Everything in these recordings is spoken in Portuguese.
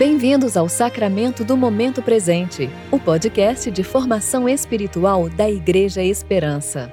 Bem-vindos ao Sacramento do Momento Presente, o podcast de formação espiritual da Igreja Esperança.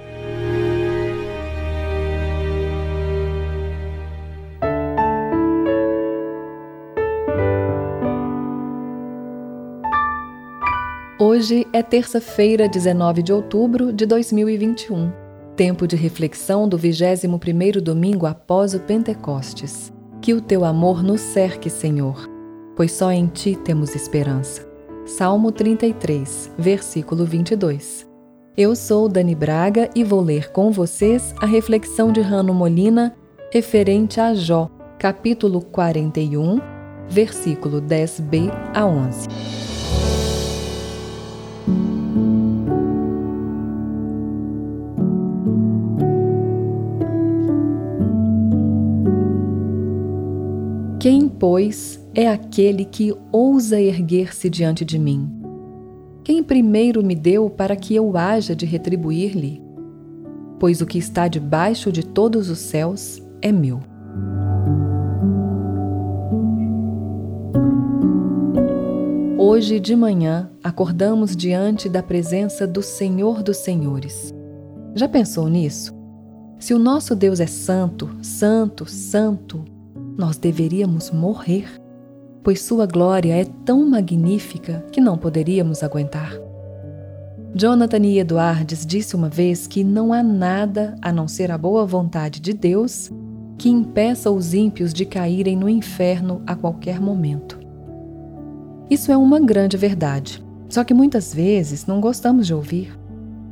Hoje é terça-feira, 19 de outubro de 2021, tempo de reflexão do 21º domingo após o Pentecostes. Que o teu amor nos cerque, Senhor pois só em ti temos esperança. Salmo 33, versículo 22. Eu sou Dani Braga e vou ler com vocês a reflexão de Rano Molina referente a Jó, capítulo 41, versículo 10b a 11. Quem, pois, é aquele que ousa erguer-se diante de mim? Quem primeiro me deu para que eu haja de retribuir-lhe? Pois o que está debaixo de todos os céus é meu. Hoje de manhã acordamos diante da presença do Senhor dos Senhores. Já pensou nisso? Se o nosso Deus é santo, santo, santo, nós deveríamos morrer, pois Sua glória é tão magnífica que não poderíamos aguentar. Jonathan E. Edwards disse uma vez que não há nada a não ser a boa vontade de Deus que impeça os ímpios de caírem no inferno a qualquer momento. Isso é uma grande verdade, só que muitas vezes não gostamos de ouvir.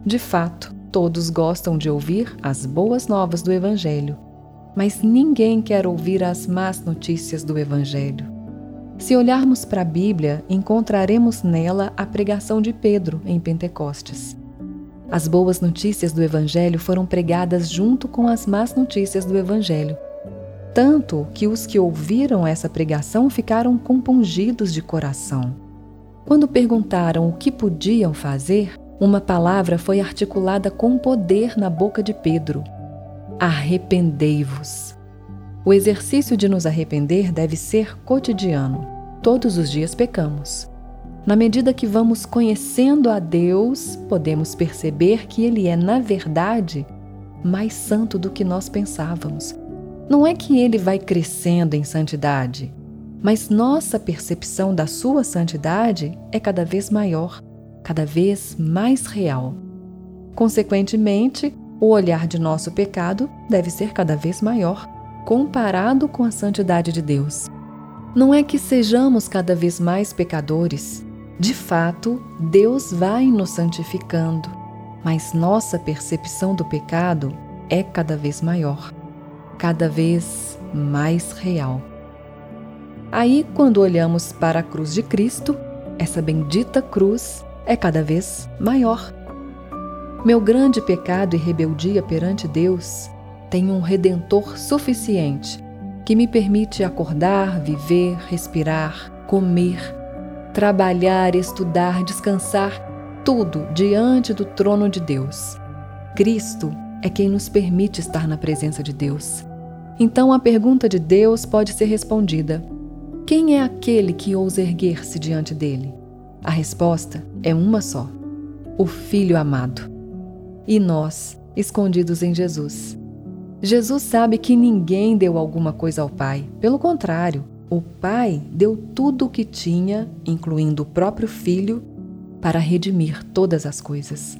De fato, todos gostam de ouvir as boas novas do Evangelho, mas ninguém quer ouvir as más notícias do Evangelho. Se olharmos para a Bíblia, encontraremos nela a pregação de Pedro em Pentecostes. As boas notícias do Evangelho foram pregadas junto com as más notícias do Evangelho, tanto que os que ouviram essa pregação ficaram compungidos de coração. Quando perguntaram o que podiam fazer, uma palavra foi articulada com poder na boca de Pedro: Arrependei-vos. O exercício de nos arrepender deve ser cotidiano. Todos os dias pecamos. Na medida que vamos conhecendo a Deus, podemos perceber que Ele é, na verdade, mais santo do que nós pensávamos. Não é que Ele vai crescendo em santidade, mas nossa percepção da Sua santidade é cada vez maior, cada vez mais real. Consequentemente, o olhar de nosso pecado deve ser cada vez maior, comparado com a santidade de Deus. Não é que sejamos cada vez mais pecadores. De fato, Deus vai nos santificando, mas nossa percepção do pecado é cada vez maior, cada vez mais real. Aí, quando olhamos para a cruz de Cristo, essa bendita cruz é cada vez maior meu grande pecado e rebeldia perante Deus tem um redentor suficiente que me permite acordar, viver, respirar, comer, trabalhar, estudar, descansar, tudo diante do trono de Deus. Cristo é quem nos permite estar na presença de Deus. Então a pergunta de Deus pode ser respondida: Quem é aquele que ousa erguer-se diante dele? A resposta é uma só: o Filho amado e nós, escondidos em Jesus. Jesus sabe que ninguém deu alguma coisa ao Pai. Pelo contrário, o Pai deu tudo o que tinha, incluindo o próprio Filho, para redimir todas as coisas.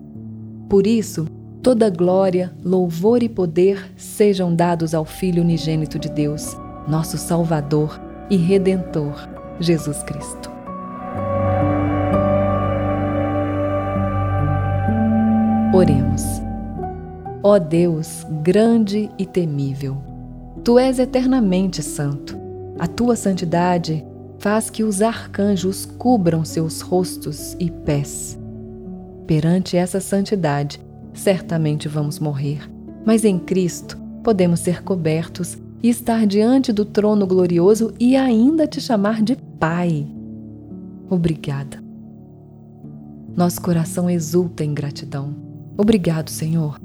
Por isso, toda glória, louvor e poder sejam dados ao Filho unigênito de Deus, nosso Salvador e Redentor, Jesus Cristo. Oremos. Ó Deus, grande e temível, Tu és eternamente santo. A tua santidade faz que os arcanjos cubram seus rostos e pés. Perante essa santidade, certamente vamos morrer, mas em Cristo podemos ser cobertos e estar diante do trono glorioso e ainda te chamar de Pai. Obrigada. Nosso coração exulta em gratidão Obrigado, Senhor.